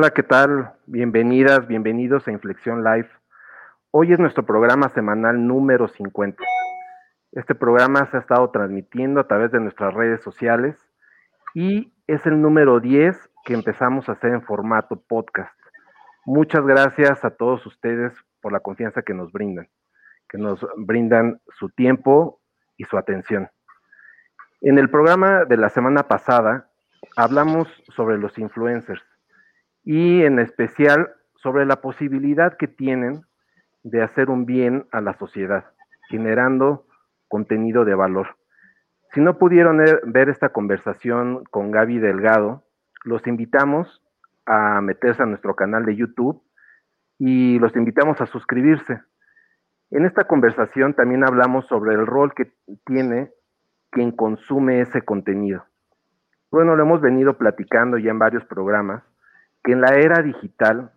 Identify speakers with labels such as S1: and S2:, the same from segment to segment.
S1: Hola, ¿qué tal? Bienvenidas, bienvenidos a Inflexión Live. Hoy es nuestro programa semanal número 50. Este programa se ha estado transmitiendo a través de nuestras redes sociales y es el número 10 que empezamos a hacer en formato podcast. Muchas gracias a todos ustedes por la confianza que nos brindan, que nos brindan su tiempo y su atención. En el programa de la semana pasada hablamos sobre los influencers y en especial sobre la posibilidad que tienen de hacer un bien a la sociedad, generando contenido de valor. Si no pudieron ver esta conversación con Gaby Delgado, los invitamos a meterse a nuestro canal de YouTube y los invitamos a suscribirse. En esta conversación también hablamos sobre el rol que tiene quien consume ese contenido. Bueno, lo hemos venido platicando ya en varios programas que en la era digital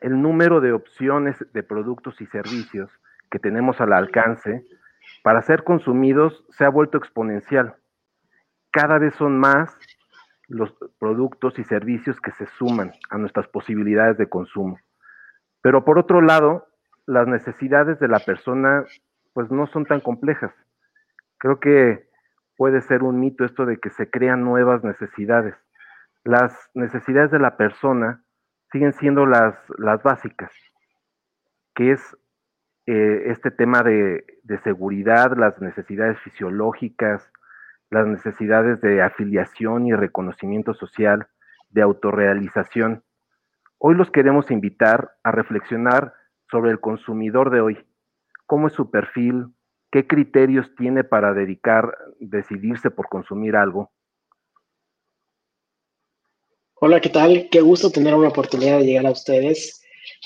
S1: el número de opciones de productos y servicios que tenemos al alcance para ser consumidos se ha vuelto exponencial. Cada vez son más los productos y servicios que se suman a nuestras posibilidades de consumo. Pero por otro lado, las necesidades de la persona pues no son tan complejas. Creo que puede ser un mito esto de que se crean nuevas necesidades las necesidades de la persona siguen siendo las, las básicas, que es eh, este tema de, de, seguridad, las necesidades fisiológicas, las necesidades de afiliación y reconocimiento social, de autorrealización. Hoy los queremos invitar a reflexionar sobre el consumidor de hoy, cómo es su perfil, qué criterios tiene para dedicar, decidirse por consumir algo,
S2: Hola, ¿qué tal? Qué gusto tener una oportunidad de llegar a ustedes.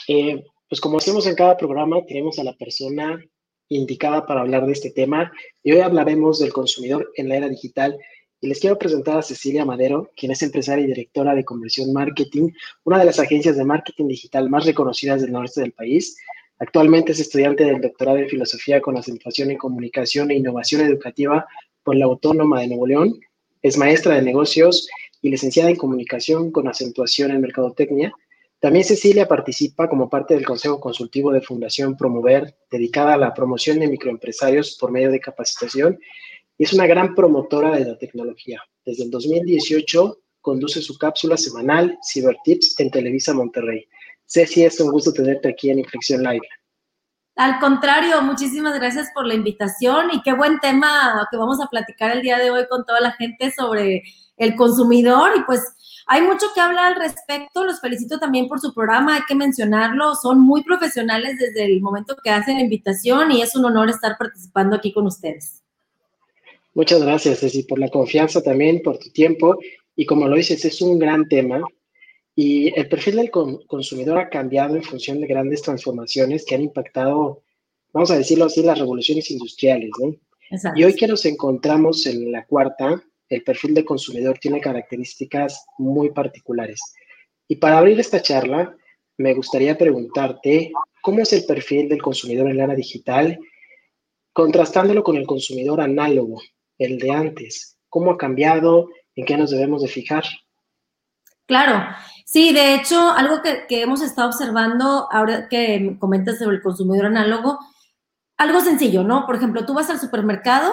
S2: Eh, pues como hacemos en cada programa, tenemos a la persona indicada para hablar de este tema y hoy hablaremos del consumidor en la era digital. Y les quiero presentar a Cecilia Madero, quien es empresaria y directora de Conversión Marketing, una de las agencias de marketing digital más reconocidas del norte del país. Actualmente es estudiante del doctorado en Filosofía con acentuación en Comunicación e Innovación Educativa por la Autónoma de Nuevo León. Es maestra de negocios y licenciada en Comunicación con acentuación en Mercadotecnia. También Cecilia participa como parte del Consejo Consultivo de Fundación Promover, dedicada a la promoción de microempresarios por medio de capacitación, y es una gran promotora de la tecnología. Desde el 2018 conduce su cápsula semanal Cybertips en Televisa Monterrey. Ceci, es un gusto tenerte aquí en Inflexión Live.
S3: Al contrario, muchísimas gracias por la invitación y qué buen tema que vamos a platicar el día de hoy con toda la gente sobre el consumidor y pues hay mucho que hablar al respecto. Los felicito también por su programa, hay que mencionarlo. Son muy profesionales desde el momento que hacen la invitación y es un honor estar participando aquí con ustedes.
S2: Muchas gracias, Ceci, por la confianza también, por tu tiempo. Y como lo dices, es un gran tema. Y el perfil del consumidor ha cambiado en función de grandes transformaciones que han impactado, vamos a decirlo así, las revoluciones industriales. ¿no? Y hoy que nos encontramos en la cuarta, el perfil de consumidor tiene características muy particulares. Y para abrir esta charla, me gustaría preguntarte cómo es el perfil del consumidor en la era digital, contrastándolo con el consumidor análogo, el de antes. ¿Cómo ha cambiado? ¿En qué nos debemos de fijar?
S3: Claro, sí, de hecho, algo que, que hemos estado observando ahora que comentas sobre el consumidor análogo, algo sencillo, ¿no? Por ejemplo, tú vas al supermercado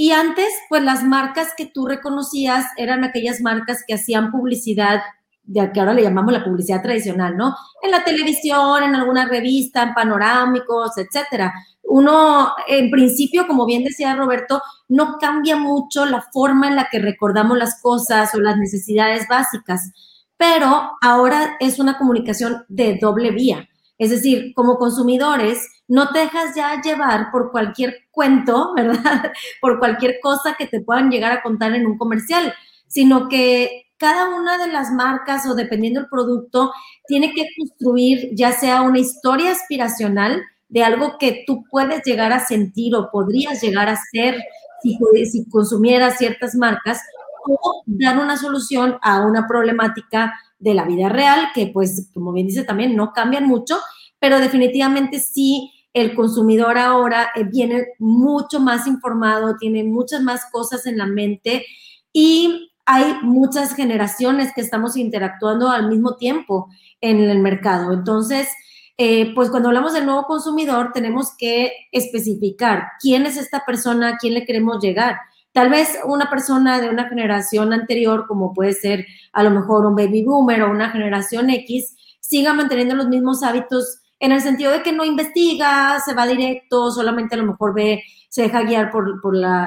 S3: y antes, pues las marcas que tú reconocías eran aquellas marcas que hacían publicidad, de que ahora le llamamos la publicidad tradicional, ¿no? En la televisión, en alguna revista, en panorámicos, etcétera. Uno, en principio, como bien decía Roberto, no cambia mucho la forma en la que recordamos las cosas o las necesidades básicas, pero ahora es una comunicación de doble vía. Es decir, como consumidores, no te dejas ya llevar por cualquier cuento, ¿verdad? Por cualquier cosa que te puedan llegar a contar en un comercial, sino que cada una de las marcas o dependiendo del producto tiene que construir ya sea una historia aspiracional de algo que tú puedes llegar a sentir o podrías llegar a ser si, si consumieras ciertas marcas o dar una solución a una problemática de la vida real que pues como bien dice también no cambian mucho, pero definitivamente sí el consumidor ahora eh, viene mucho más informado, tiene muchas más cosas en la mente y hay muchas generaciones que estamos interactuando al mismo tiempo en el mercado. Entonces, eh, pues cuando hablamos del nuevo consumidor, tenemos que especificar quién es esta persona, a quién le queremos llegar. Tal vez una persona de una generación anterior, como puede ser a lo mejor un baby boomer o una generación X, siga manteniendo los mismos hábitos en el sentido de que no investiga, se va directo, solamente a lo mejor ve, se deja guiar por,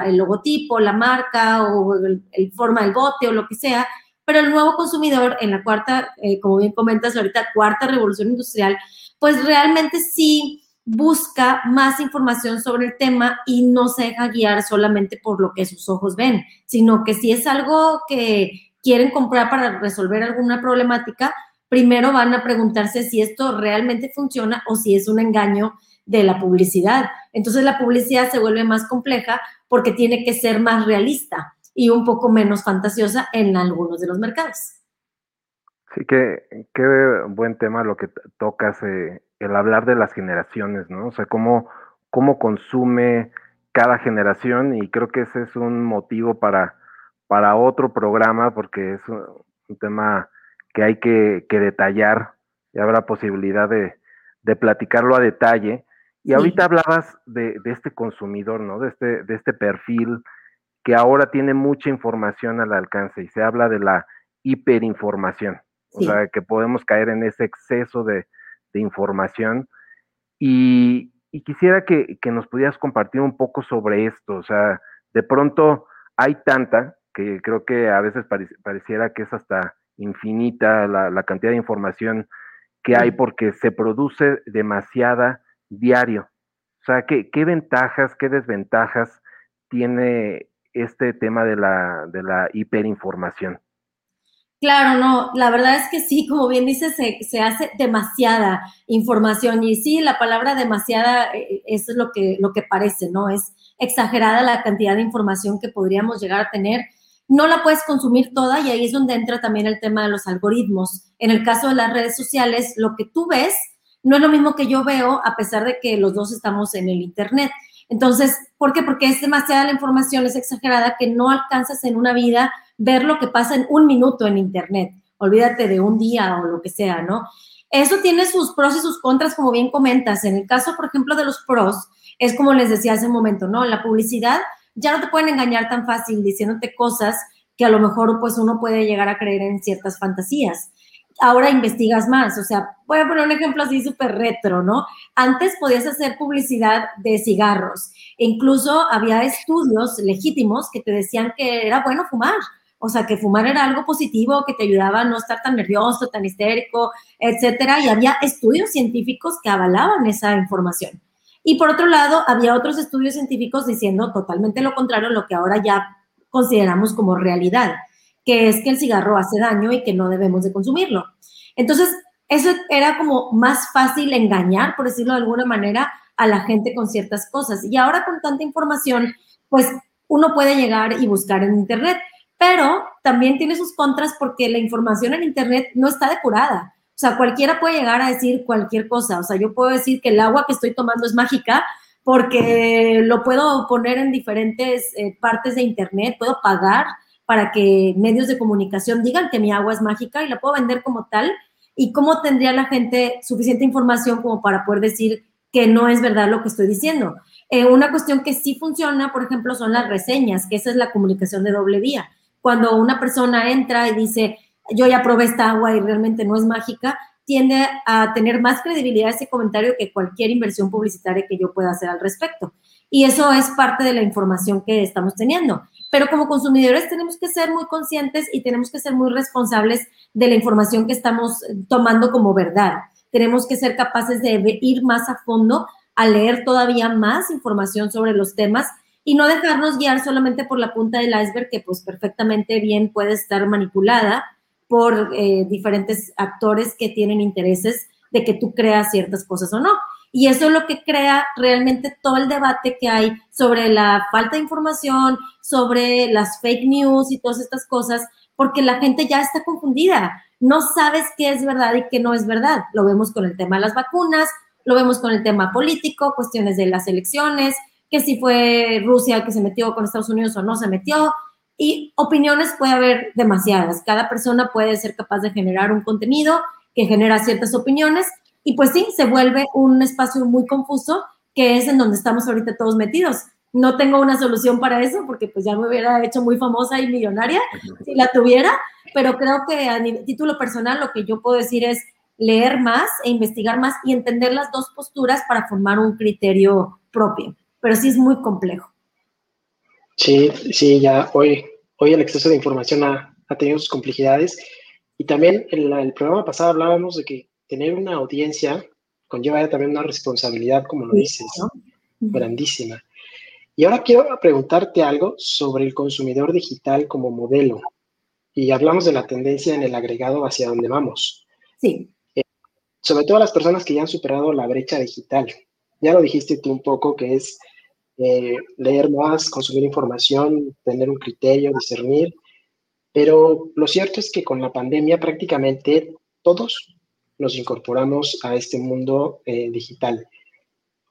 S3: el logotipo, la marca o el, forma del bote o lo que sea. Pero el nuevo consumidor en la cuarta, eh, como bien comentas ahorita, cuarta revolución industrial, pues realmente sí busca más información sobre el tema y no se deja guiar solamente por lo que sus ojos ven, sino que si es algo que quieren comprar para resolver alguna problemática, primero van a preguntarse si esto realmente funciona o si es un engaño de la publicidad. Entonces la publicidad se vuelve más compleja porque tiene que ser más realista y un poco menos fantasiosa en algunos de los mercados.
S1: Sí, que qué buen tema lo que tocas, eh, el hablar de las generaciones, ¿no? O sea, cómo, cómo consume cada generación y creo que ese es un motivo para, para otro programa porque es un, tema que hay que, detallar y habrá posibilidad de, platicarlo a detalle. Y ahorita hablabas de, de, este consumidor, ¿no? De este, de este perfil que ahora tiene mucha información al alcance y se habla de la hiperinformación. O sea, que podemos caer en ese exceso de, información. Y, quisiera que, nos pudieras compartir un poco sobre esto. O sea, de pronto hay tanta que creo que a veces pareciera que es hasta infinita la, cantidad de información que hay porque se produce demasiada diario. O sea, ¿qué, qué ventajas, qué desventajas tiene este tema de la, de la hiperinformación?
S3: Claro, no, la verdad es que sí, como bien dices, se, hace demasiada información y sí, la palabra demasiada, eh, es lo que, lo que parece, ¿no? Es exagerada la cantidad de información que podríamos llegar a tener. No la puedes consumir toda y ahí es donde entra también el tema de los algoritmos. En el caso de las redes sociales, lo que tú ves no es lo mismo que yo veo a pesar de que los dos estamos en el Internet. Entonces, ¿por qué? Porque es demasiada la información, es exagerada que no alcanzas en una vida ver lo que pasa en un minuto en Internet. Olvídate de un día o lo que sea, ¿no? Eso tiene sus pros y sus contras, como bien comentas. En el caso, por ejemplo, de los pros, es como les decía hace un momento, ¿no? La publicidad ya no te pueden engañar tan fácil diciéndote cosas que a lo mejor pues uno puede llegar a creer en ciertas fantasías. Ahora investigas más, o sea, voy a poner un ejemplo así súper retro, ¿no? Antes podías hacer publicidad de cigarros, e incluso había estudios legítimos que te decían que era bueno fumar, o sea, que fumar era algo positivo, que te ayudaba a no estar tan nervioso, tan histérico, etcétera. Y había estudios científicos que avalaban esa información. Y por otro lado, había otros estudios científicos diciendo totalmente lo contrario, lo que ahora ya consideramos como realidad, que es que el cigarro hace daño y que no debemos de consumirlo. Entonces, eso era como más fácil engañar, por decirlo de alguna manera, a la gente con ciertas cosas. Y ahora con tanta información, pues uno puede llegar y buscar en Internet pero también tiene sus contras porque la información en Internet no está depurada. O sea, cualquiera puede llegar a decir cualquier cosa. O sea, yo puedo decir que el agua que estoy tomando es mágica porque lo puedo poner en diferentes eh, partes de Internet, puedo pagar para que medios de comunicación digan que mi agua es mágica y la puedo vender como tal. ¿Y cómo tendría la gente suficiente información como para poder decir que no es verdad lo que estoy diciendo? Eh, una cuestión que sí funciona, por ejemplo, son las reseñas, que esa es la comunicación de doble vía cuando una persona entra y dice, yo ya probé esta agua y realmente no es mágica, tiende a tener más credibilidad ese comentario que cualquier inversión publicitaria que yo pueda hacer al respecto. Y eso es parte de la información que estamos teniendo. Pero como consumidores tenemos que ser muy conscientes y tenemos que ser muy responsables de la información que estamos tomando como verdad. Tenemos que ser capaces de ir más a fondo, a leer todavía más información sobre los temas y no dejarnos guiar solamente por la punta del iceberg que pues perfectamente bien puede estar manipulada por eh, diferentes actores que tienen intereses de que tú creas ciertas cosas o no. Y eso es lo que crea realmente todo el debate que hay sobre la falta de información, sobre las fake news y todas estas cosas, porque la gente ya está confundida. No sabes qué es verdad y qué no es verdad. Lo vemos con el tema de las vacunas, lo vemos con el tema político, cuestiones de las elecciones, que si fue Rusia que se metió con Estados Unidos o no se metió. Y opiniones puede haber demasiadas. Cada persona puede ser capaz de generar un contenido que genera ciertas opiniones y pues sí, se vuelve un espacio muy confuso que es en donde estamos ahorita todos metidos. No tengo una solución para eso porque pues ya me hubiera hecho muy famosa y millonaria si la tuviera, pero creo que a título personal lo que yo puedo decir es leer más e investigar más y entender las dos posturas para formar un criterio propio. Pero sí es muy complejo.
S2: Sí, sí, ya hoy, hoy el exceso de información ha, tenido sus complejidades. Y también en el programa pasado hablábamos de que tener una audiencia conlleva también una responsabilidad, como lo dices, grandísima. Y ahora quiero preguntarte algo sobre el consumidor digital como modelo. Y hablamos de la tendencia en el agregado hacia donde vamos.
S3: Sí.
S2: Eh, sobre todo las personas que ya han superado la brecha digital. Ya lo dijiste tú un poco, que es eh, leer más, consumir información, tener un criterio, discernir. Pero lo cierto es que con la pandemia prácticamente todos nos incorporamos a este mundo eh, digital.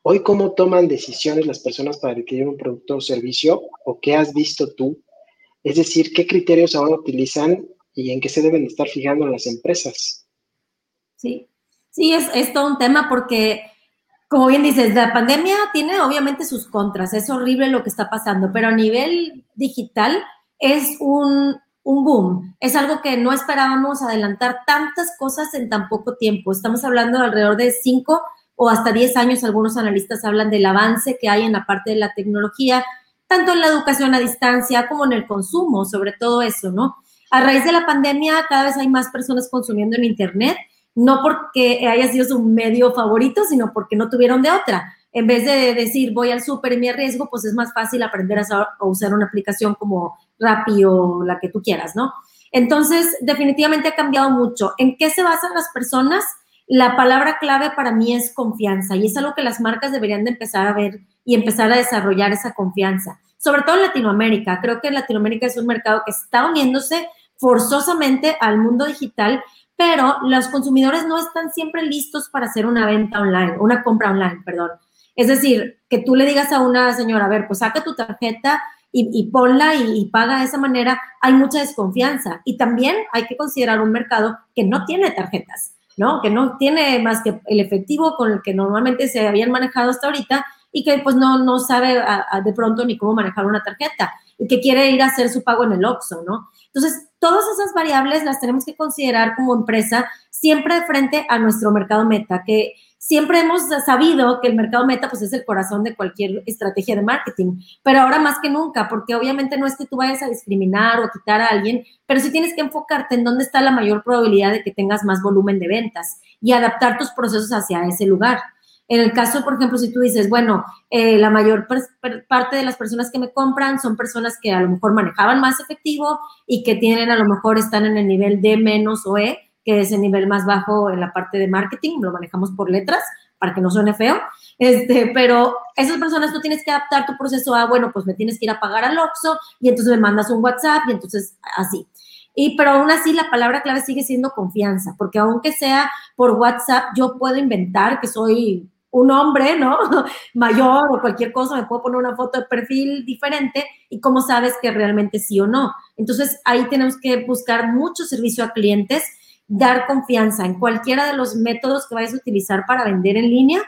S2: Hoy, ¿cómo toman decisiones las personas para adquirir un producto o servicio? ¿O qué has visto tú? Es decir, ¿qué criterios ahora utilizan y en qué se deben estar fijando las empresas?
S3: Sí, sí, es, es todo un tema porque, como bien dices, la pandemia tiene obviamente sus contras, es horrible lo que está pasando, pero a nivel digital es un, un boom. Es algo que no esperábamos adelantar tantas cosas en tan poco tiempo. Estamos hablando de alrededor de cinco o hasta 10 años, algunos analistas hablan del avance que hay en la parte de la tecnología, tanto en la educación a distancia como en el consumo, sobre todo eso, ¿no? A raíz de la pandemia, cada vez hay más personas consumiendo en Internet, no porque haya sido su medio favorito, sino porque no tuvieron de otra. En vez de decir voy al súper y me arriesgo, pues es más fácil aprender a, usar una aplicación como Rappi o la que tú quieras, ¿no? Entonces, definitivamente ha cambiado mucho. ¿En qué se basan las personas? la palabra clave para mí es confianza y es algo que las marcas deberían de empezar a ver y empezar a desarrollar esa confianza, sobre todo en Latinoamérica. Creo que Latinoamérica es un mercado que está uniéndose forzosamente al mundo digital, pero los consumidores no están siempre listos para hacer una venta online, una compra online, perdón. Es decir, que tú le digas a una señora, a ver, pues saca tu tarjeta y, ponla y, y, paga de esa manera, hay mucha desconfianza. Y también hay que considerar un mercado que no tiene tarjetas. ¿no? Que no tiene más que el efectivo con el que normalmente se habían manejado hasta ahorita y que pues no, no sabe de pronto ni cómo manejar una tarjeta y que quiere ir a hacer su pago en el OXXO, ¿no? Entonces, todas esas variables las tenemos que considerar como empresa siempre frente a nuestro mercado meta, que siempre hemos sabido que el mercado meta pues es el corazón de cualquier estrategia de marketing, pero ahora más que nunca, porque obviamente no es que tú vayas a discriminar o quitar a alguien, pero sí tienes que enfocarte en dónde está la mayor probabilidad de que tengas más volumen de ventas y adaptar tus procesos hacia ese lugar. En el caso, por ejemplo, si tú dices, bueno, eh, la mayor parte de las personas que me compran son personas que a lo mejor manejaban más efectivo y que tienen, a lo mejor están en el nivel D menos o E, que es el nivel más bajo en la parte de marketing, lo manejamos por letras para que no suene feo, este, pero esas personas tú tienes que adaptar tu proceso a, bueno, pues me tienes que ir a pagar al Oxxo y entonces me mandas un WhatsApp y entonces así. Y pero aún así la palabra clave sigue siendo confianza, porque aunque sea por WhatsApp, yo puedo inventar que soy un hombre, ¿no? Mayor o cualquier cosa, me puedo poner una foto de perfil diferente y cómo sabes que realmente sí o no. Entonces ahí tenemos que buscar mucho servicio a clientes dar confianza en cualquiera de los métodos que vayas a utilizar para vender en línea,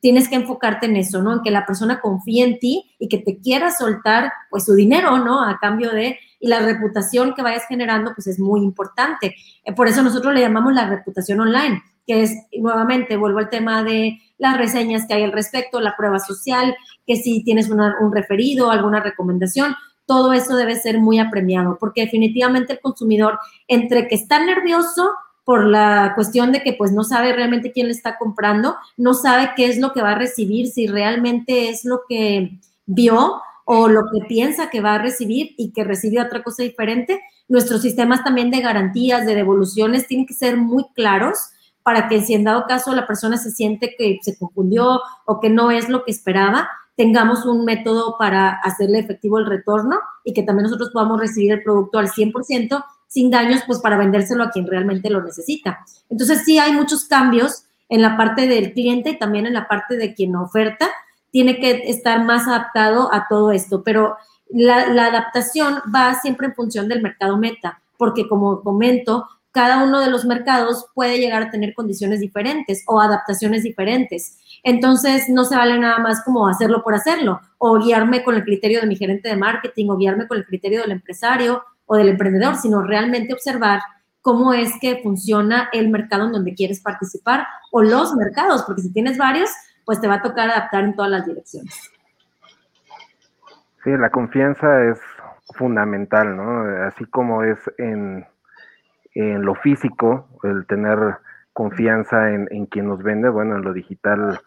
S3: tienes que enfocarte en eso, ¿no? En que la persona confíe en ti y que te quiera soltar, pues, su dinero, ¿no? A cambio de, y la reputación que vayas generando, pues, es muy importante. Eh, por eso nosotros le llamamos la reputación online, que es, nuevamente, vuelvo al tema de las reseñas que hay al respecto, la prueba social, que si tienes un referido, alguna recomendación, todo eso debe ser muy apremiado, porque definitivamente el consumidor, entre que está nervioso, por la cuestión de que pues no sabe realmente quién le está comprando, no sabe qué es lo que va a recibir, si realmente es lo que vio o lo que piensa que va a recibir y que recibe otra cosa diferente. Nuestros sistemas también de garantías, de devoluciones, tienen que ser muy claros para que si en dado caso la persona se siente que se confundió o que no es lo que esperaba, tengamos un método para hacerle efectivo el retorno y que también nosotros podamos recibir el producto al 100% sin daños, pues para vendérselo a quien realmente lo necesita. Entonces sí hay muchos cambios en la parte del cliente y también en la parte de quien oferta, tiene que estar más adaptado a todo esto, pero la, adaptación va siempre en función del mercado meta, porque como comento, cada uno de los mercados puede llegar a tener condiciones diferentes o adaptaciones diferentes. Entonces, no se vale nada más como hacerlo por hacerlo o guiarme con el criterio de mi gerente de marketing o guiarme con el criterio del empresario o del emprendedor, sino realmente observar cómo es que funciona el mercado en donde quieres participar o los mercados, porque si tienes varios, pues te va a tocar adaptar en todas las direcciones.
S1: Sí, la confianza es fundamental, ¿no? Así como es en en lo físico, el tener confianza en, quien nos vende, bueno, en lo digital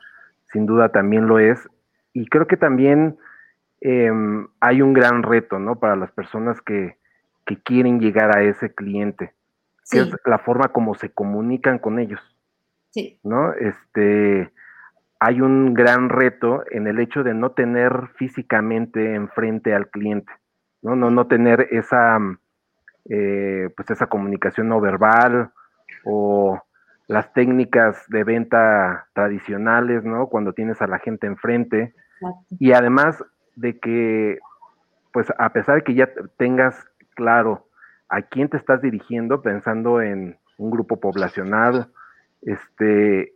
S1: sin duda también lo es. Y creo que también em, hay un gran reto, ¿no? Para las personas que, quieren llegar a ese cliente, que es la forma como se comunican con ellos. Sí. ¿No? Este, hay un gran reto en el hecho de no tener físicamente enfrente al cliente, ¿no? No, no tener esa eh, pues esa comunicación no verbal o las técnicas de venta tradicionales, ¿no? Cuando tienes a la gente enfrente. Y además de que, pues a pesar de que ya tengas claro a quién te estás dirigiendo, pensando en un grupo poblacional, este,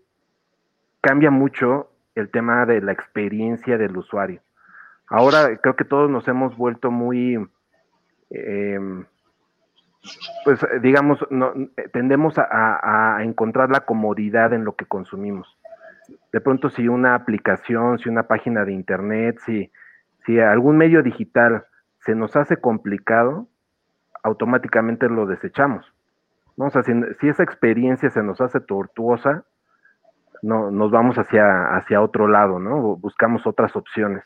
S1: cambia mucho el tema de la experiencia del usuario. Ahora creo que todos nos hemos vuelto muy em, pues digamos, no, tendemos a, encontrar la comodidad en lo que consumimos. De pronto, si una aplicación, si una página de internet, si, si algún medio digital se nos hace complicado, automáticamente lo desechamos. O sea, si, esa experiencia se nos hace tortuosa, no, nos vamos hacia, hacia otro lado, ¿no? Buscamos otras opciones.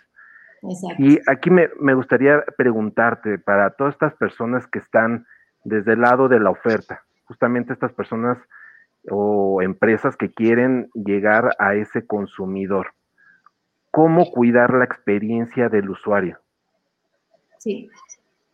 S1: Y aquí me, me gustaría preguntarte, para todas estas personas que están desde el lado de la oferta. Justamente estas personas o empresas que quieren llegar a ese consumidor. ¿Cómo cuidar la experiencia del usuario?
S3: Sí.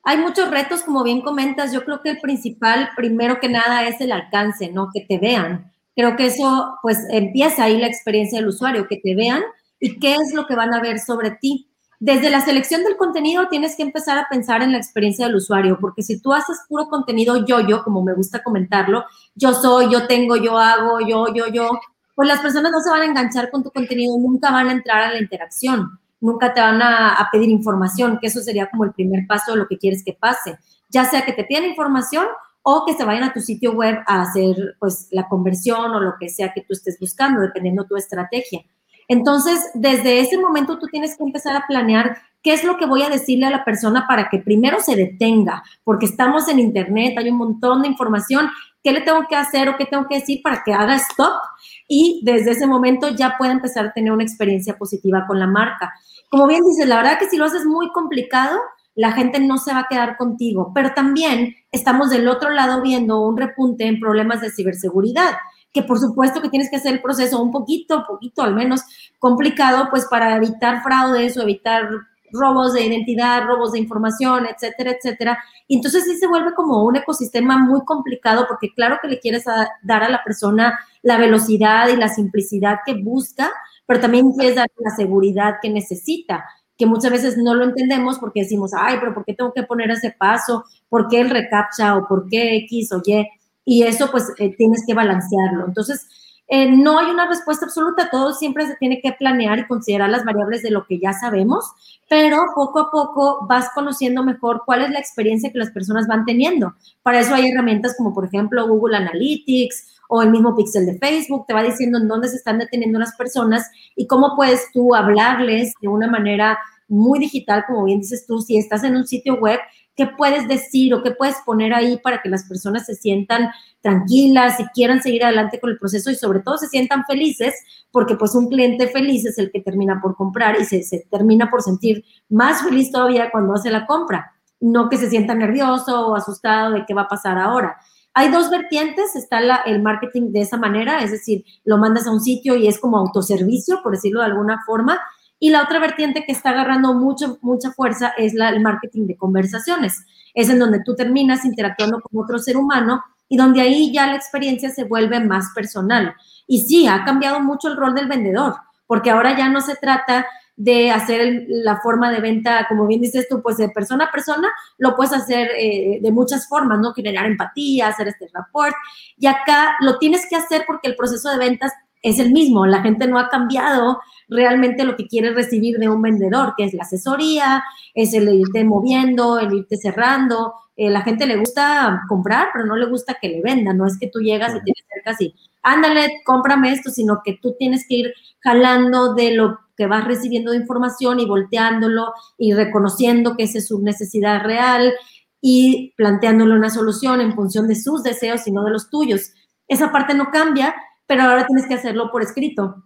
S3: Hay muchos retos, como bien comentas. Yo creo que el principal, primero que nada, es el alcance, ¿no? Que te vean. Creo que eso, pues, empieza ahí la experiencia del usuario, que te vean y qué es lo que van a ver sobre ti. Desde la selección del contenido tienes que empezar a pensar en la experiencia del usuario, porque si tú haces puro contenido yo-yo, como me gusta comentarlo, yo soy, yo tengo, yo hago, yo, yo, yo, pues las personas no se van a enganchar con tu contenido, nunca van a entrar a la interacción, nunca te van a, pedir información, que eso sería como el primer paso de lo que quieres que pase, ya sea que te pidan información o que se vayan a tu sitio web a hacer pues la conversión o lo que sea que tú estés buscando, dependiendo tu estrategia. Entonces, desde ese momento tú tienes que empezar a planear qué es lo que voy a decirle a la persona para que primero se detenga, porque estamos en Internet, hay un montón de información, qué le tengo que hacer o qué tengo que decir para que haga stop y desde ese momento ya pueda empezar a tener una experiencia positiva con la marca. Como bien dices, la verdad que si lo haces muy complicado, la gente no se va a quedar contigo, pero también estamos del otro lado viendo un repunte en problemas de ciberseguridad que por supuesto que tienes que hacer el proceso un poquito, poquito al menos complicado, pues para evitar fraudes o evitar robos de identidad, robos de información, etcétera, etcétera. Y entonces sí se vuelve como un ecosistema muy complicado porque claro que le quieres dar a la persona la velocidad y la simplicidad que busca, pero también quieres dar la seguridad que necesita que muchas veces no lo entendemos porque decimos, ay, pero ¿por qué tengo que poner ese paso? ¿Por qué el recaptcha o por qué X o Y? y eso pues eh, tienes que balancearlo. Entonces, eh, no hay una respuesta absoluta, todo siempre se tiene que planear y considerar las variables de lo que ya sabemos, pero poco a poco vas conociendo mejor cuál es la experiencia que las personas van teniendo. Para eso hay herramientas como por ejemplo Google Analytics o el mismo Pixel de Facebook, te va diciendo en dónde se están deteniendo las personas y cómo puedes tú hablarles de una manera muy digital, como bien dices tú, si estás en un sitio web, ¿Qué puedes decir o qué puedes poner ahí para que las personas se sientan tranquilas y quieran seguir adelante con el proceso y sobre todo se sientan felices? Porque pues un cliente feliz es el que termina por comprar y se, termina por sentir más feliz todavía cuando hace la compra, no que se sienta nervioso o asustado de qué va a pasar ahora. Hay dos vertientes, está el marketing de esa manera, es decir, lo mandas a un sitio y es como autoservicio, por decirlo de alguna forma, y la otra vertiente que está agarrando mucho, mucha fuerza es la, el marketing de conversaciones. Es en donde tú terminas interactuando con otro ser humano y donde ahí ya la experiencia se vuelve más personal. Y sí, ha cambiado mucho el rol del vendedor, porque ahora ya no se trata de hacer la forma de venta, como bien dices tú, pues de persona a persona, lo puedes hacer eh, de muchas formas, ¿no? Generar empatía, hacer este report. Y acá lo tienes que hacer porque el proceso de ventas es el mismo. La gente no ha cambiado realmente lo que quiere recibir de un vendedor, que es la asesoría, es el irte moviendo, el irte cerrando. Eh, la gente le gusta comprar, pero no le gusta que le vendan. No es que tú llegas y te acercas y, ándale, cómprame esto, sino que tú tienes que ir jalando de lo que vas recibiendo información y volteándolo y reconociendo que esa es su necesidad real y planteándole una solución en función de sus deseos y no de los tuyos. Esa parte no cambia, pero ahora tienes que hacerlo por escrito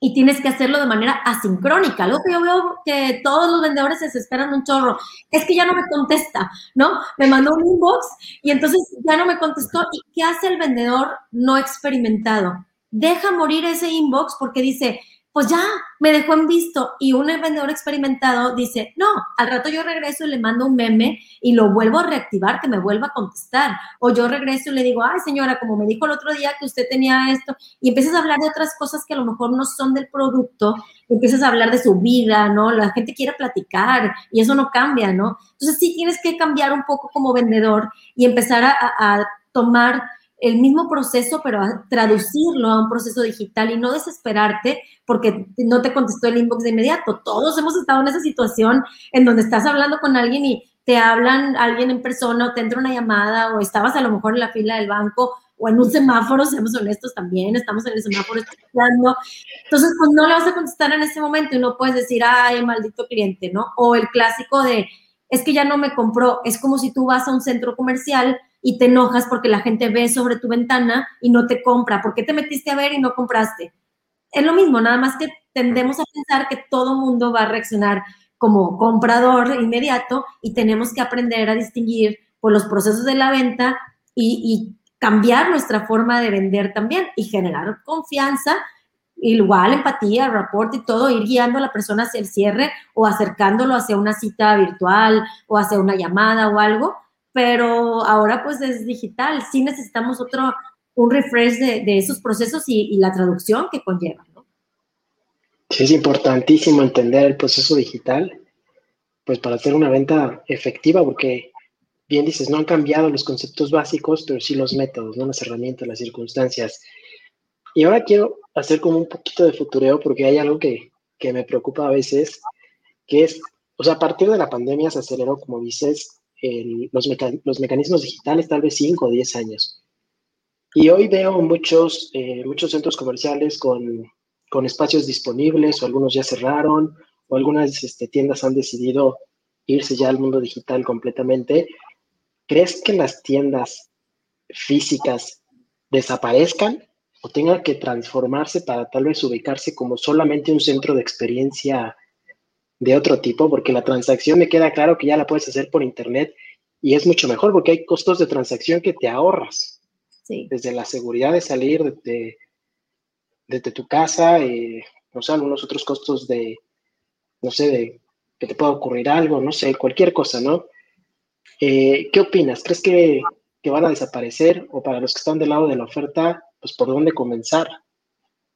S3: y tienes que hacerlo de manera asincrónica. Algo que yo veo que todos los vendedores se desesperan un chorro. Es que ya no me contesta, ¿no? Me mandó un inbox y entonces ya no me contestó. ¿Y qué hace el vendedor no experimentado? Deja morir ese inbox porque dice, pues ya, me dejó en visto. Y un vendedor experimentado dice, no, al rato yo regreso y le mando un meme y lo vuelvo a reactivar, que me vuelva a contestar. O yo regreso y le digo, ay señora, como me dijo el otro día que usted tenía esto, y empiezas a hablar de otras cosas que a lo mejor no son del producto, empiezas a hablar de su vida, ¿no? La gente quiere platicar y eso no cambia, ¿no? Entonces sí tienes que cambiar un poco como vendedor y empezar a, a tomar el mismo proceso, pero traducirlo a un proceso digital y no desesperarte porque no te contestó el inbox de inmediato. Todos hemos estado en esa situación en donde estás hablando con alguien y te hablan alguien en persona o te entra una llamada o estabas a lo mejor en la fila del banco o en un semáforo, seamos honestos también, estamos en el semáforo esperando. Entonces, pues no le vas a contestar en ese momento y no puedes decir, ay, maldito cliente, ¿no? O el clásico de, es que ya no me compró. Es como si tú vas a un centro comercial y te enojas porque la gente ve sobre tu ventana y no te compra. ¿Por qué te metiste a ver y no compraste? Es lo mismo, nada más que tendemos a pensar que todo mundo va a reaccionar como comprador inmediato y tenemos que aprender a distinguir por los procesos de la venta y, cambiar nuestra forma de vender también y generar confianza, igual empatía, rapport y todo, ir guiando a la persona hacia el cierre o acercándolo hacia una cita virtual o hacia una llamada o algo pero ahora pues es digital, sí necesitamos otro, un refresh de, esos procesos y, la traducción que conlleva, ¿no?
S2: Sí, es importantísimo entender el proceso digital, pues para hacer una venta efectiva, porque bien dices, no han cambiado los conceptos básicos, pero sí los métodos, ¿no? Las herramientas, las circunstancias. Y ahora quiero hacer como un poquito de futureo, porque hay algo que, que me preocupa a veces, que es, o sea, a partir de la pandemia se aceleró, como dices, los, los, mecanismos digitales tal vez 5 o 10 años. Y hoy veo muchos, eh, muchos centros comerciales con, con, espacios disponibles, o algunos ya cerraron, o algunas este, tiendas han decidido irse ya al mundo digital completamente. ¿Crees que las tiendas físicas desaparezcan o tengan que transformarse para tal vez ubicarse como solamente un centro de experiencia de otro tipo, porque la transacción me queda claro que ya la puedes hacer por internet y es mucho mejor porque hay costos de transacción que te ahorras. Desde la seguridad de salir desde, desde tu casa, eh, no sé, algunos otros costos de, no sé, de que te pueda ocurrir algo, no sé, cualquier cosa, ¿no? Eh, ¿Qué opinas? ¿Crees que, que van a desaparecer? O para los que están del lado de la oferta, pues por dónde comenzar?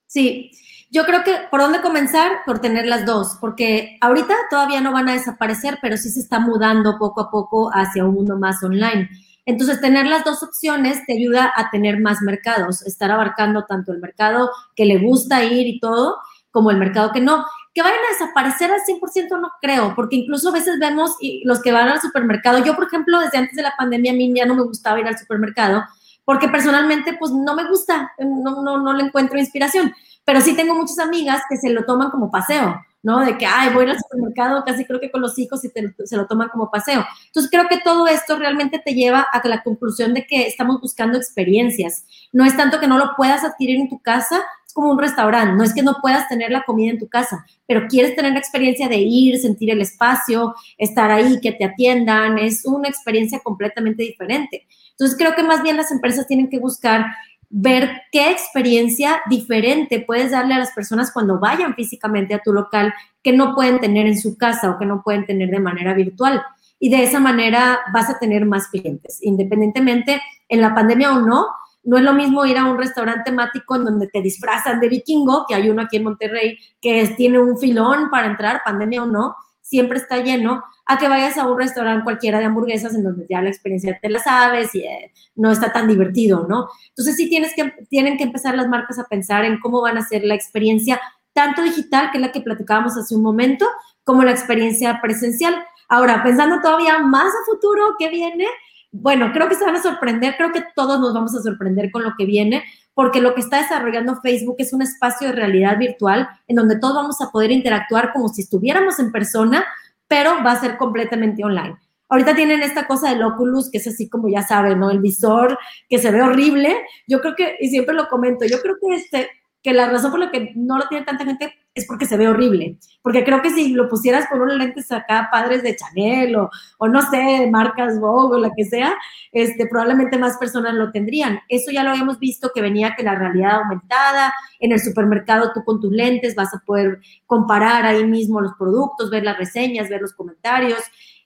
S3: Sí, yo creo que por dónde comenzar, por tener las dos, porque ahorita todavía no van a desaparecer, pero sí se está mudando poco a poco hacia un mundo más online. Entonces, tener las dos opciones te ayuda a tener más mercados, estar abarcando tanto el mercado que le gusta ir y todo, como el mercado que no. Que vayan a desaparecer al 100% no creo, porque incluso a veces vemos los que van al supermercado. Yo, por ejemplo, desde antes de la pandemia, a mí ya no me gustaba ir al supermercado, porque personalmente, pues no me gusta, no, no, no le encuentro inspiración pero sí tengo muchas amigas que se lo toman como paseo, ¿no? De que, ay, voy al supermercado casi creo que con los hijos y se lo toman como paseo. Entonces creo que todo esto realmente te lleva a la conclusión de que estamos buscando experiencias. No es tanto que no lo puedas adquirir en tu casa, es como un restaurante, no es que no puedas tener la comida en tu casa, pero quieres tener la experiencia de ir, sentir el espacio, estar ahí, que te atiendan, es una experiencia completamente diferente. Entonces creo que más bien las empresas tienen que buscar ver qué experiencia diferente puedes darle a las personas cuando vayan físicamente a tu local que no pueden tener en su casa o que no pueden tener de manera virtual. Y de esa manera vas a tener más clientes, independientemente en la pandemia o no. No es lo mismo ir a un restaurante temático en donde te disfrazan de vikingo, que hay uno aquí en Monterrey que tiene un filón para entrar, pandemia o no, siempre está lleno, a que vayas a un restaurante cualquiera de hamburguesas en donde ya la experiencia te la sabes y eh, no está tan divertido, ¿no? Entonces sí tienes que, tienen que empezar las marcas a pensar en cómo van a ser la experiencia tanto digital, que es la que platicábamos hace un momento, como la experiencia presencial. Ahora, pensando todavía más a futuro, ¿qué viene? Bueno, creo que se van a sorprender, creo que todos nos vamos a sorprender con lo que viene, porque lo que está desarrollando Facebook es un espacio de realidad virtual en donde todos vamos a poder interactuar como si estuviéramos en persona, pero va a ser completamente online. Ahorita tienen esta cosa del Oculus, que es así como ya saben, ¿no? El visor que se ve horrible. Yo creo que, y siempre lo comento, yo creo que este, que la razón por la que no lo tiene tanta gente es porque se ve horrible. Porque creo que si lo pusieras con unos lentes acá, padres de Chanel o, o no sé, marcas Vogue o la que sea, este, probablemente más personas lo tendrían. Eso ya lo habíamos visto que venía que la realidad aumentada, en el supermercado tú con tus lentes vas a poder comparar ahí mismo los productos, ver las reseñas, ver los comentarios.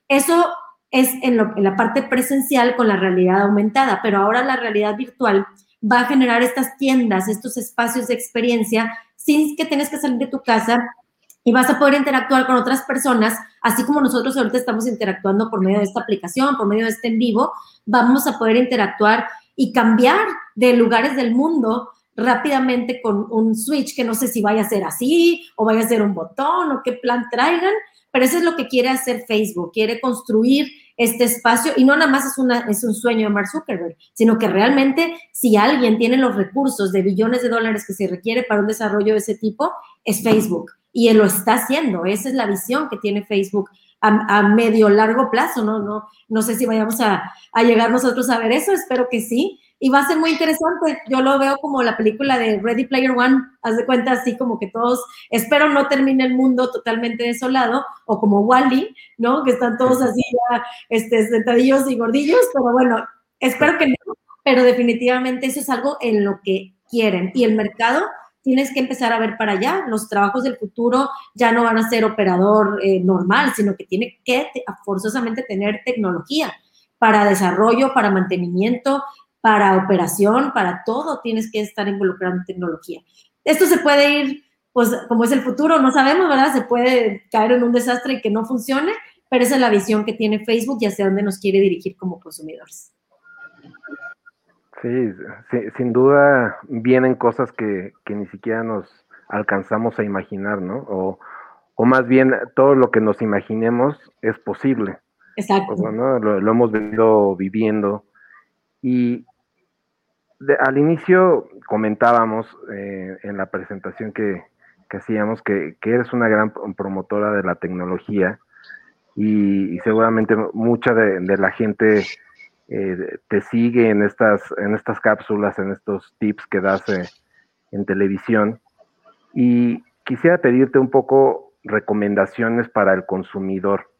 S3: Eso es en, en la parte presencial con la realidad aumentada, pero ahora la realidad virtual va a generar estas tiendas, estos espacios de experiencia sin que tengas que salir de tu casa y vas a poder interactuar con otras personas, así como nosotros ahorita estamos interactuando por medio de esta aplicación, por medio de este en vivo, vamos a poder interactuar y cambiar de lugares del mundo rápidamente con un switch que no sé si vaya a ser así o vaya a ser un botón o qué plan traigan, pero eso es lo que quiere hacer Facebook, quiere construir este espacio y no nada más es, una, es un sueño de Mark Zuckerberg, sino que realmente si alguien tiene los recursos de billones de dólares que se requiere para un desarrollo de ese tipo, es Facebook. Y él lo está haciendo, esa es la visión que tiene Facebook a, medio largo plazo, ¿no? No, no sé si vayamos a, a llegar nosotros a ver eso, espero que sí, y va a ser muy interesante. Yo lo veo como la película de Ready Player One, haz de cuenta así como que todos, espero no termine el mundo totalmente desolado, o como Wally, ¿no? Que están todos así ya este, sentadillos y gordillos, pero bueno, espero que no, pero definitivamente eso es algo en lo que quieren. Y el mercado tienes que empezar a ver para allá. Los trabajos del futuro ya no van a ser operador eh, normal, sino que tiene que forzosamente tener tecnología para desarrollo, para mantenimiento, para operación, para todo, tienes que estar involucrado en tecnología. Esto se puede ir, pues como es el futuro, no sabemos, ¿verdad? Se puede caer en un desastre y que no funcione, pero esa es la visión que tiene Facebook y hacia dónde nos quiere dirigir como consumidores.
S1: Sí, sin duda vienen cosas que, ni siquiera nos alcanzamos a imaginar, ¿no? O, o, más bien todo lo que nos imaginemos es posible.
S3: Exacto.
S1: Lo, lo, hemos venido viviendo. Y, al inicio comentábamos eh, en la presentación que, hacíamos que, eres una gran promotora de la tecnología y, seguramente mucha de, la gente eh, te sigue en estas, en estas cápsulas, en estos tips que das eh, en televisión. Y quisiera pedirte un poco recomendaciones para el consumidor.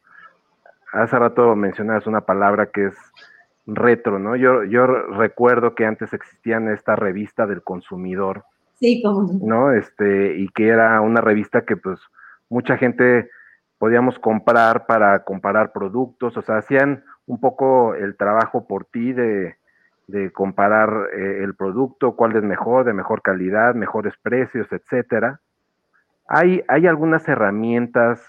S1: Hace rato mencionabas una palabra que es retro, ¿no? Yo, yo recuerdo que antes existían esta revista del consumidor.
S3: Sí, como
S1: no. Este, y que era una revista que pues mucha gente podíamos comprar para comparar productos, o sea, hacían un poco el trabajo por ti de, comparar eh, el producto, cuál es mejor, de mejor calidad, mejores precios, etcétera. Hay, hay algunas herramientas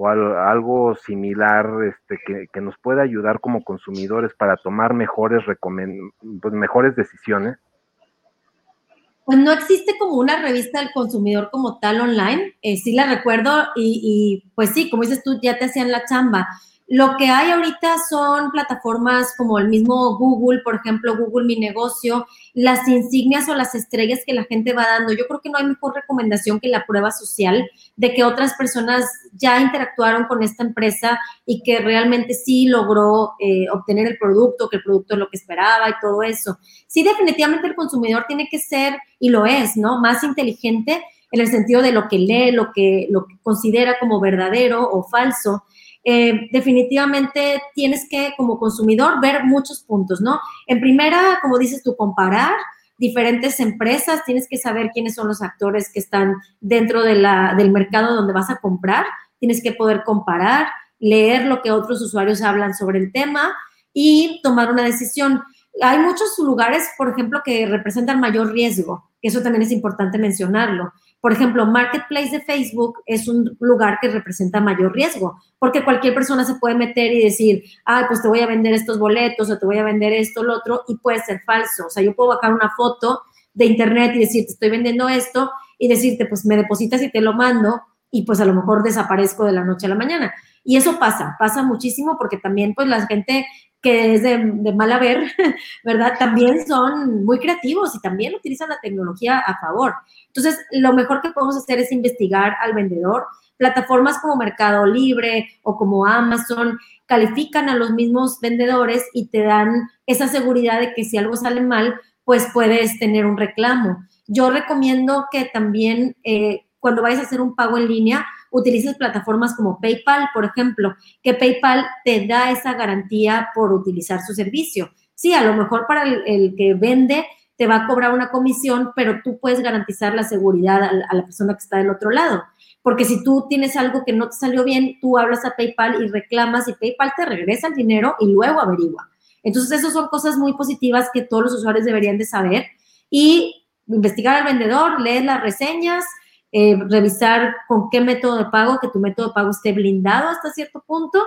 S1: o algo similar este, que, nos pueda ayudar como consumidores para tomar mejores, pues, mejores decisiones?
S3: Pues no existe como una revista del consumidor como tal online, eh, sí la recuerdo y, y, pues sí, como dices tú, ya te hacían la chamba. Lo que hay ahorita son plataformas como el mismo Google, por ejemplo, Google Mi Negocio, las insignias o las estrellas que la gente va dando. Yo creo que no hay mejor recomendación que la prueba social de que otras personas ya interactuaron con esta empresa y que realmente sí logró eh, obtener el producto, que el producto es lo que esperaba y todo eso. Sí, definitivamente el consumidor tiene que ser, y lo es, ¿no? Más inteligente en el sentido de lo que lee, lo que, lo que considera como verdadero o falso eh, definitivamente tienes que, como consumidor, ver muchos puntos, ¿no? En primera, como dices tú, comparar diferentes empresas, tienes que saber quiénes son los actores que están dentro de la, del mercado donde vas a comprar, tienes que poder comparar, leer lo que otros usuarios hablan sobre el tema y tomar una decisión. hay muchos lugares, por ejemplo, que representan mayor riesgo, eso también es importante mencionarlo. Por ejemplo, Marketplace de Facebook es un lugar que representa mayor riesgo, porque cualquier persona se puede meter y decir, ah, pues te voy a vender estos boletos o te voy a vender esto, lo otro, y puede ser falso. O sea, yo puedo bajar una foto de internet y decir, te estoy vendiendo esto, y decirte, pues me depositas y te lo mando, y pues a lo mejor desaparezco de la noche a la mañana. Y eso pasa, pasa muchísimo porque también pues la gente que es de, de mal haber, ¿verdad? También son muy creativos y también utilizan la tecnología a favor. Entonces, lo mejor que podemos hacer es investigar al vendedor. Plataformas como Mercado Libre o como Amazon califican a los mismos vendedores y te dan esa seguridad de que si algo sale mal, pues puedes tener un reclamo. Yo recomiendo que también eh, cuando vayas a hacer un pago en línea, utilices plataformas como PayPal, por ejemplo, que PayPal te da esa garantía por utilizar su servicio. Sí, a lo mejor para el, que vende te va a cobrar una comisión, pero tú puedes garantizar la seguridad a, la persona que está del otro lado. Porque si tú tienes algo que no te salió bien, tú hablas a PayPal y reclamas y PayPal te regresa el dinero y luego averigua. Entonces, esas son cosas muy positivas que todos los usuarios deberían de saber. Y investigar al vendedor, leer las reseñas, eh, revisar con qué método de pago, que tu método de pago esté blindado hasta cierto punto.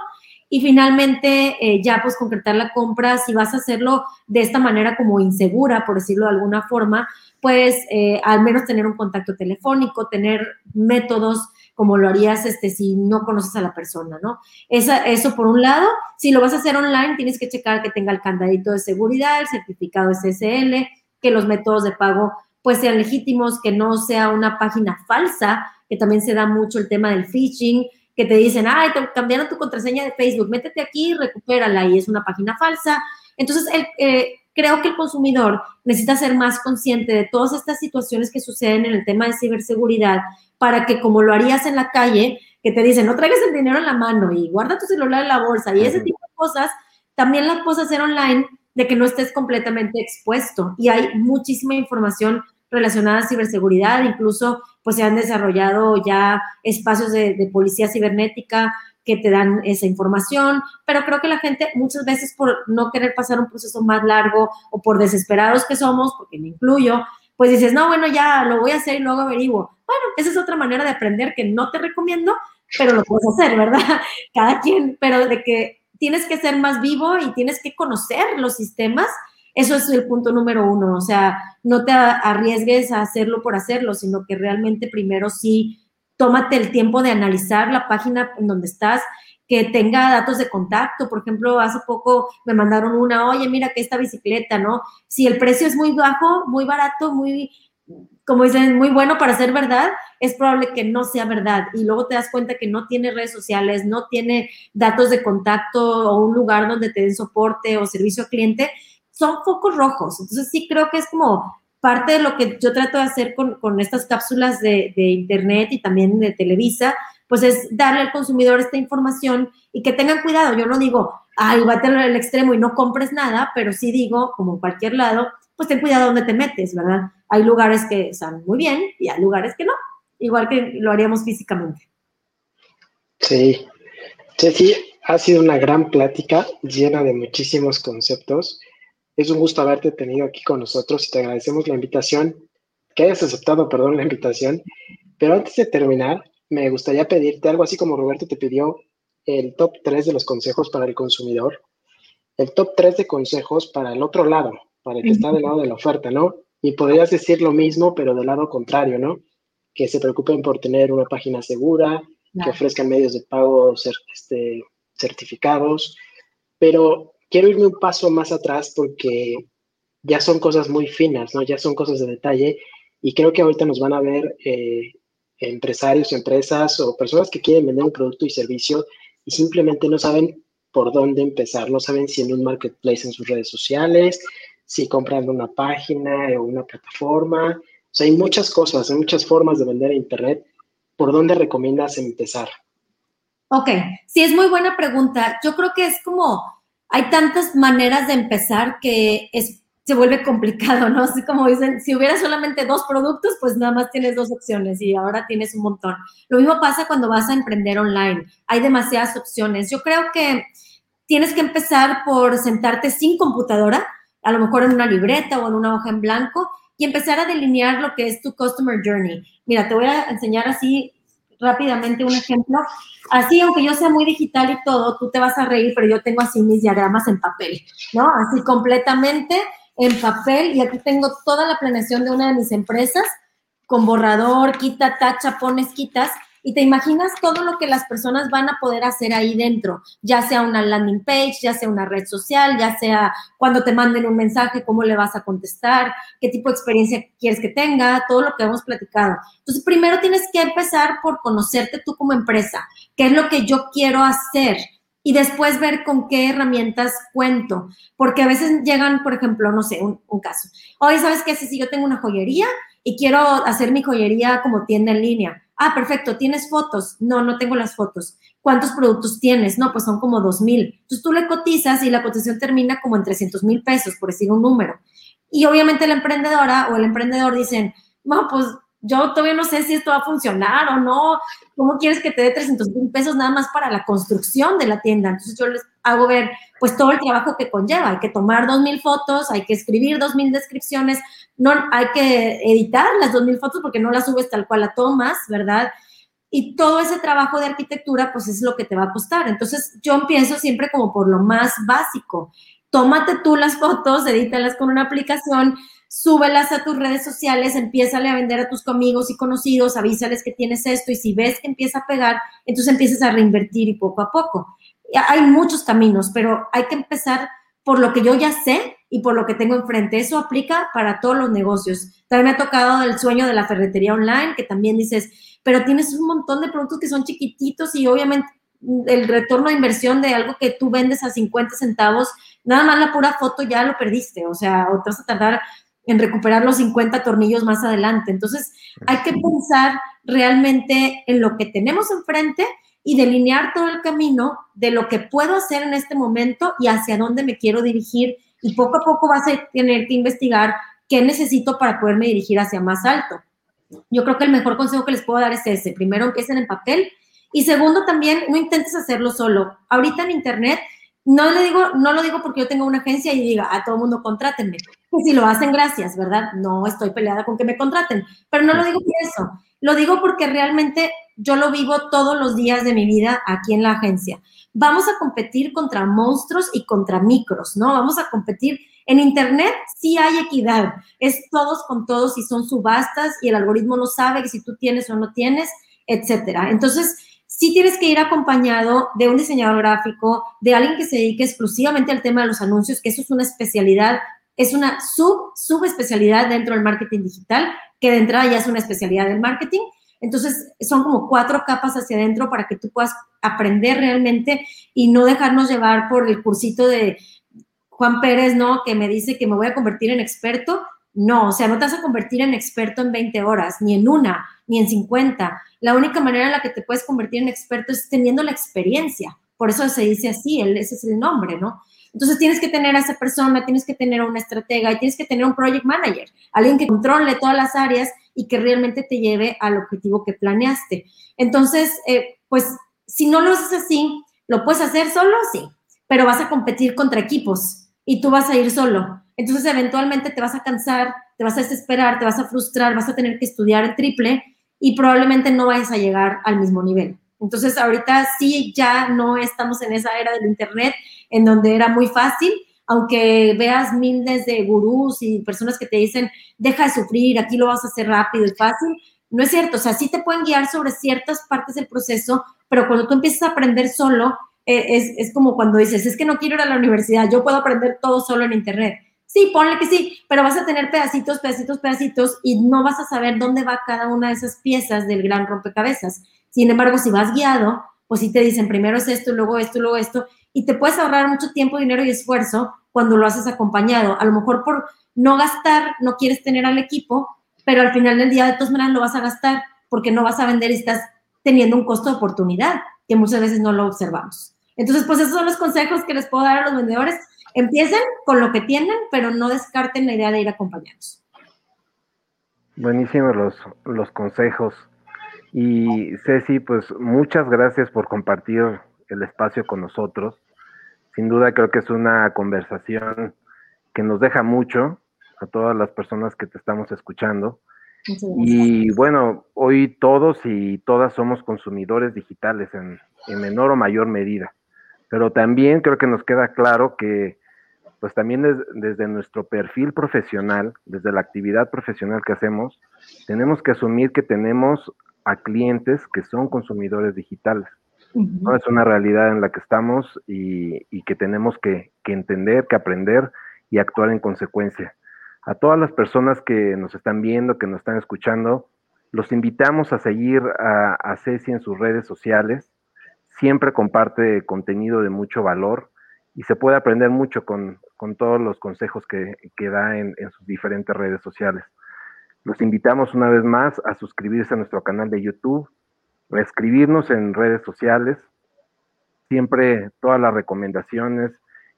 S3: Y finalmente, eh, ya pues concretar la compra, si vas a hacerlo de esta manera como insegura, por decirlo de alguna forma, pues al menos tener un contacto telefónico, tener métodos como lo harías este, si no conoces a la persona, ¿no? Eso por un lado. Si lo vas a hacer online, tienes que checar que tenga el candadito de seguridad, el certificado SSL, que los métodos de pago pues sean legítimos, que no sea una página falsa, que también se da mucho el tema del phishing, que te dicen, ay, te cambiaron tu contraseña de Facebook, métete aquí recupérala, y es una página falsa. Entonces, eh, creo que el consumidor necesita ser más consciente de todas estas situaciones que suceden en el tema de ciberseguridad para que, como lo harías en la calle, que te dicen, no traigas el dinero en la mano y guarda tu celular en la bolsa y ese tipo de cosas, también las puedes hacer online de que no estés completamente expuesto. Y hay muchísima información relacionada a ciberseguridad, incluso pues se han desarrollado ya espacios de, policía cibernética que te dan esa información, pero creo que la gente muchas veces por no querer pasar un proceso más largo o por desesperados que somos, porque me incluyo, pues dices, no, bueno, ya lo voy a hacer y luego averiguo. Bueno, esa es otra manera de aprender que no te recomiendo, pero lo puedes hacer, ¿verdad? Cada quien, pero de que tienes que ser más vivo y tienes que conocer los sistemas. Eso es el punto número uno, o sea, no te arriesgues a hacerlo por hacerlo, sino que realmente primero sí tómate el tiempo de analizar la página en donde estás, que tenga datos de contacto. Por ejemplo, hace poco me mandaron una, oye, mira que esta bicicleta, ¿no? Si el precio es muy bajo, muy barato, muy, como dicen, muy bueno para ser verdad, es probable que no sea verdad. Y luego te das cuenta que no tiene redes sociales, no tiene datos de contacto o un lugar donde te den soporte o servicio al cliente. Son focos rojos. Entonces sí creo que es como parte de lo que yo trato de hacer con, estas cápsulas de, de, internet y también de Televisa, pues es darle al consumidor esta información y que tengan cuidado. Yo no digo, ay, vete al extremo y no compres nada, pero sí digo, como en cualquier lado, pues ten cuidado donde te metes, ¿verdad? Hay lugares que están muy bien y hay lugares que no, igual que lo haríamos físicamente.
S2: Sí, sí, ha sido una gran plática llena de muchísimos conceptos. Es un gusto haberte tenido aquí con nosotros y te agradecemos la invitación, que hayas aceptado, perdón, la invitación. Pero antes de terminar, me gustaría pedirte algo así como Roberto te pidió el top 3 de los consejos para el consumidor, el top 3 de consejos para el otro lado, para el que está del lado de la oferta, ¿no? Y podrías decir lo mismo, pero del lado contrario, ¿no? Que se preocupen por tener una página segura, que ofrezcan medios de pago este, certificados, pero quiero irme un paso más atrás porque ya son cosas muy finas, ¿no? Ya son cosas de detalle y creo que ahorita nos van a ver eh, empresarios, empresas o personas que quieren vender un producto y servicio y simplemente no saben por dónde empezar, no saben si en un marketplace en sus redes sociales, si compran una página o una plataforma. O sea, hay muchas cosas, hay muchas formas de vender a Internet. ¿Por dónde recomiendas empezar?
S3: Ok, sí, es muy buena pregunta. Yo creo que es como, hay tantas maneras de empezar que es, se vuelve complicado, ¿no? Así como dicen, si hubiera solamente dos productos, pues nada más tienes dos opciones y ahora tienes un montón. Lo mismo pasa cuando vas a emprender online. Hay demasiadas opciones. Yo creo que tienes que empezar por sentarte sin computadora a lo mejor en una libreta o en una hoja en blanco y empezar a delinear lo que es tu customer journey. Mira, te voy a enseñar así rápidamente un ejemplo. Así, aunque yo sea muy digital y todo, tú te vas a reír, pero yo tengo así mis diagramas en papel, ¿no? Así completamente en papel y aquí tengo toda la planeación de una de mis empresas con borrador, quita, tacha, pones, quitas y te imaginas todo lo que las personas van a poder hacer ahí dentro, ya sea una landing page, ya sea una red social, ya sea cuando te manden un mensaje, cómo le vas a contestar, qué tipo de experiencia quieres que tenga, todo lo que hemos platicado. Entonces, primero tienes que empezar por conocerte tú como empresa, qué es lo que yo quiero hacer y después ver con qué herramientas cuento. Porque a veces llegan, por ejemplo, no sé, un, caso. Oye, ¿sabes qué? Si yo tengo una joyería y quiero hacer mi joyería como tienda en línea. Ah, perfecto, ¿tienes fotos? No, no tengo las fotos. ¿Cuántos productos tienes? No, pues son como dos mil. Entonces tú le cotizas y la cotización termina como en 300 mil pesos, por decir un número. Y obviamente la emprendedora o el emprendedor dicen, no, pues yo todavía no sé si esto va a funcionar o no. ¿Cómo quieres que te dé 300 mil pesos nada más para la construcción de la tienda? Entonces yo les hago ver pues todo el trabajo que conlleva. Hay que tomar dos mil fotos, hay que escribir dos mil descripciones, no hay que editar las dos mil fotos porque no las subes tal cual la tomas, ¿verdad? Y todo ese trabajo de arquitectura pues es lo que te va a costar. Entonces yo empiezo siempre como por lo más básico. Tómate tú las fotos, edítalas con una aplicación, súbelas a tus redes sociales, empiézale a vender a tus amigos y conocidos, avísales que tienes esto y si ves que empieza a pegar, entonces empiezas a reinvertir y poco a poco. Hay muchos caminos, pero hay que empezar por lo que yo ya sé y por lo que tengo enfrente. Eso aplica para todos los negocios. También me ha tocado el sueño de la ferretería online, que también dices, pero tienes un montón de productos que son chiquititos y obviamente el retorno de inversión de algo que tú vendes a 50 centavos, nada más la pura foto ya lo perdiste, o sea, o te vas a tardar en recuperar los 50 tornillos más adelante. Entonces, hay que pensar realmente en lo que tenemos enfrente y delinear todo el camino de lo que puedo hacer en este momento y hacia dónde me quiero dirigir. Y poco a poco vas a tener que investigar qué necesito para poderme dirigir hacia más alto. Yo creo que el mejor consejo que les puedo dar es ese. Primero, empiecen en papel. Y segundo, también, no intentes hacerlo solo. Ahorita en Internet no le digo, no lo digo porque yo tengo una agencia y diga a todo el mundo contrátenme. Que si lo hacen, gracias, ¿verdad? No estoy peleada con que me contraten, pero no lo digo por eso. Lo digo porque realmente yo lo vivo todos los días de mi vida aquí en la agencia. Vamos a competir contra monstruos y contra micros, ¿no? Vamos a competir. En Internet sí hay equidad, es todos con todos y son subastas y el algoritmo no sabe si tú tienes o no tienes, etcétera. Entonces, sí tienes que ir acompañado de un diseñador gráfico, de alguien que se dedique exclusivamente al tema de los anuncios, que eso es una especialidad, es una sub, subespecialidad dentro del marketing digital, que de entrada ya es una especialidad del marketing. Entonces, son como cuatro capas hacia adentro para que tú puedas aprender realmente y no dejarnos llevar por el cursito de Juan Pérez, ¿no? Que me dice que me voy a convertir en experto. No, o sea, no te vas a convertir en experto en 20 horas, ni en una, ni en 50 la única manera en la que te puedes convertir en experto es teniendo la experiencia. Por eso se dice así, ese es el nombre, ¿no? Entonces tienes que tener a esa persona, tienes que tener a una estratega y tienes que tener un project manager, alguien que controle todas las áreas y que realmente te lleve al objetivo que planeaste. Entonces, eh, pues si no lo haces así, lo puedes hacer solo, sí, pero vas a competir contra equipos y tú vas a ir solo. Entonces, eventualmente te vas a cansar, te vas a desesperar, te vas a frustrar, vas a tener que estudiar el triple y probablemente no vayas a llegar al mismo nivel. Entonces, ahorita sí, ya no estamos en esa era del Internet en donde era muy fácil, aunque veas miles de gurús y personas que te dicen, deja de sufrir, aquí lo vas a hacer rápido y fácil. No es cierto, o sea, sí te pueden guiar sobre ciertas partes del proceso, pero cuando tú empiezas a aprender solo, eh, es, es como cuando dices, es que no quiero ir a la universidad, yo puedo aprender todo solo en Internet Sí, ponle que sí, pero vas a tener pedacitos, pedacitos, pedacitos y no vas a saber dónde va cada una de esas piezas del gran rompecabezas. Sin embargo, si vas guiado, pues sí te dicen primero es esto, luego esto, luego esto, y te puedes ahorrar mucho tiempo, dinero y esfuerzo cuando lo haces acompañado. A lo mejor por no gastar, no quieres tener al equipo, pero al final del día de todas maneras lo vas a gastar porque no vas a vender y estás teniendo un costo de oportunidad que muchas veces no lo observamos. Entonces, pues esos son los consejos que les puedo dar a los vendedores Empiecen con lo que tienen, pero no descarten la idea de ir acompañados.
S1: Buenísimos los, los consejos. Y Ceci, pues muchas gracias por compartir el espacio con nosotros. Sin duda creo que es una conversación que nos deja mucho a todas las personas que te estamos escuchando. Y bueno, hoy todos y todas somos consumidores digitales en, menor o mayor medida, pero también creo que nos queda claro que pues también desde nuestro perfil profesional, desde la actividad profesional que hacemos, tenemos que asumir que tenemos a clientes que son consumidores digitales. ¿No? Es una realidad en la que estamos y, que tenemos que, entender, que aprender y actuar en consecuencia. A todas las personas que nos están viendo, que nos están escuchando, los invitamos a seguir a, a Ceci en sus redes sociales. Siempre comparte contenido de mucho valor y se puede aprender mucho con, todos los consejos que, da en, en, sus diferentes redes sociales. Los invitamos una vez más a suscribirse a nuestro canal de YouTube, escribirnos en redes sociales. Siempre todas las recomendaciones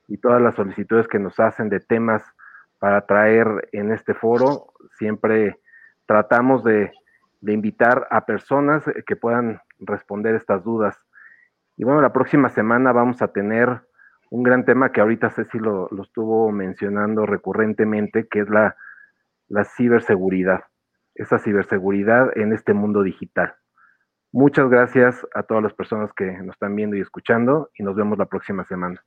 S1: y todas las solicitudes que nos hacen de temas para traer en este foro, siempre tratamos de, invitar a personas que puedan responder estas dudas. Y bueno, la próxima semana vamos a tener un gran tema que ahorita Ceci lo, lo estuvo mencionando recurrentemente, que es la, la ciberseguridad, esa ciberseguridad en este mundo digital. Muchas gracias a todas las personas que nos están viendo y escuchando y nos vemos la próxima semana.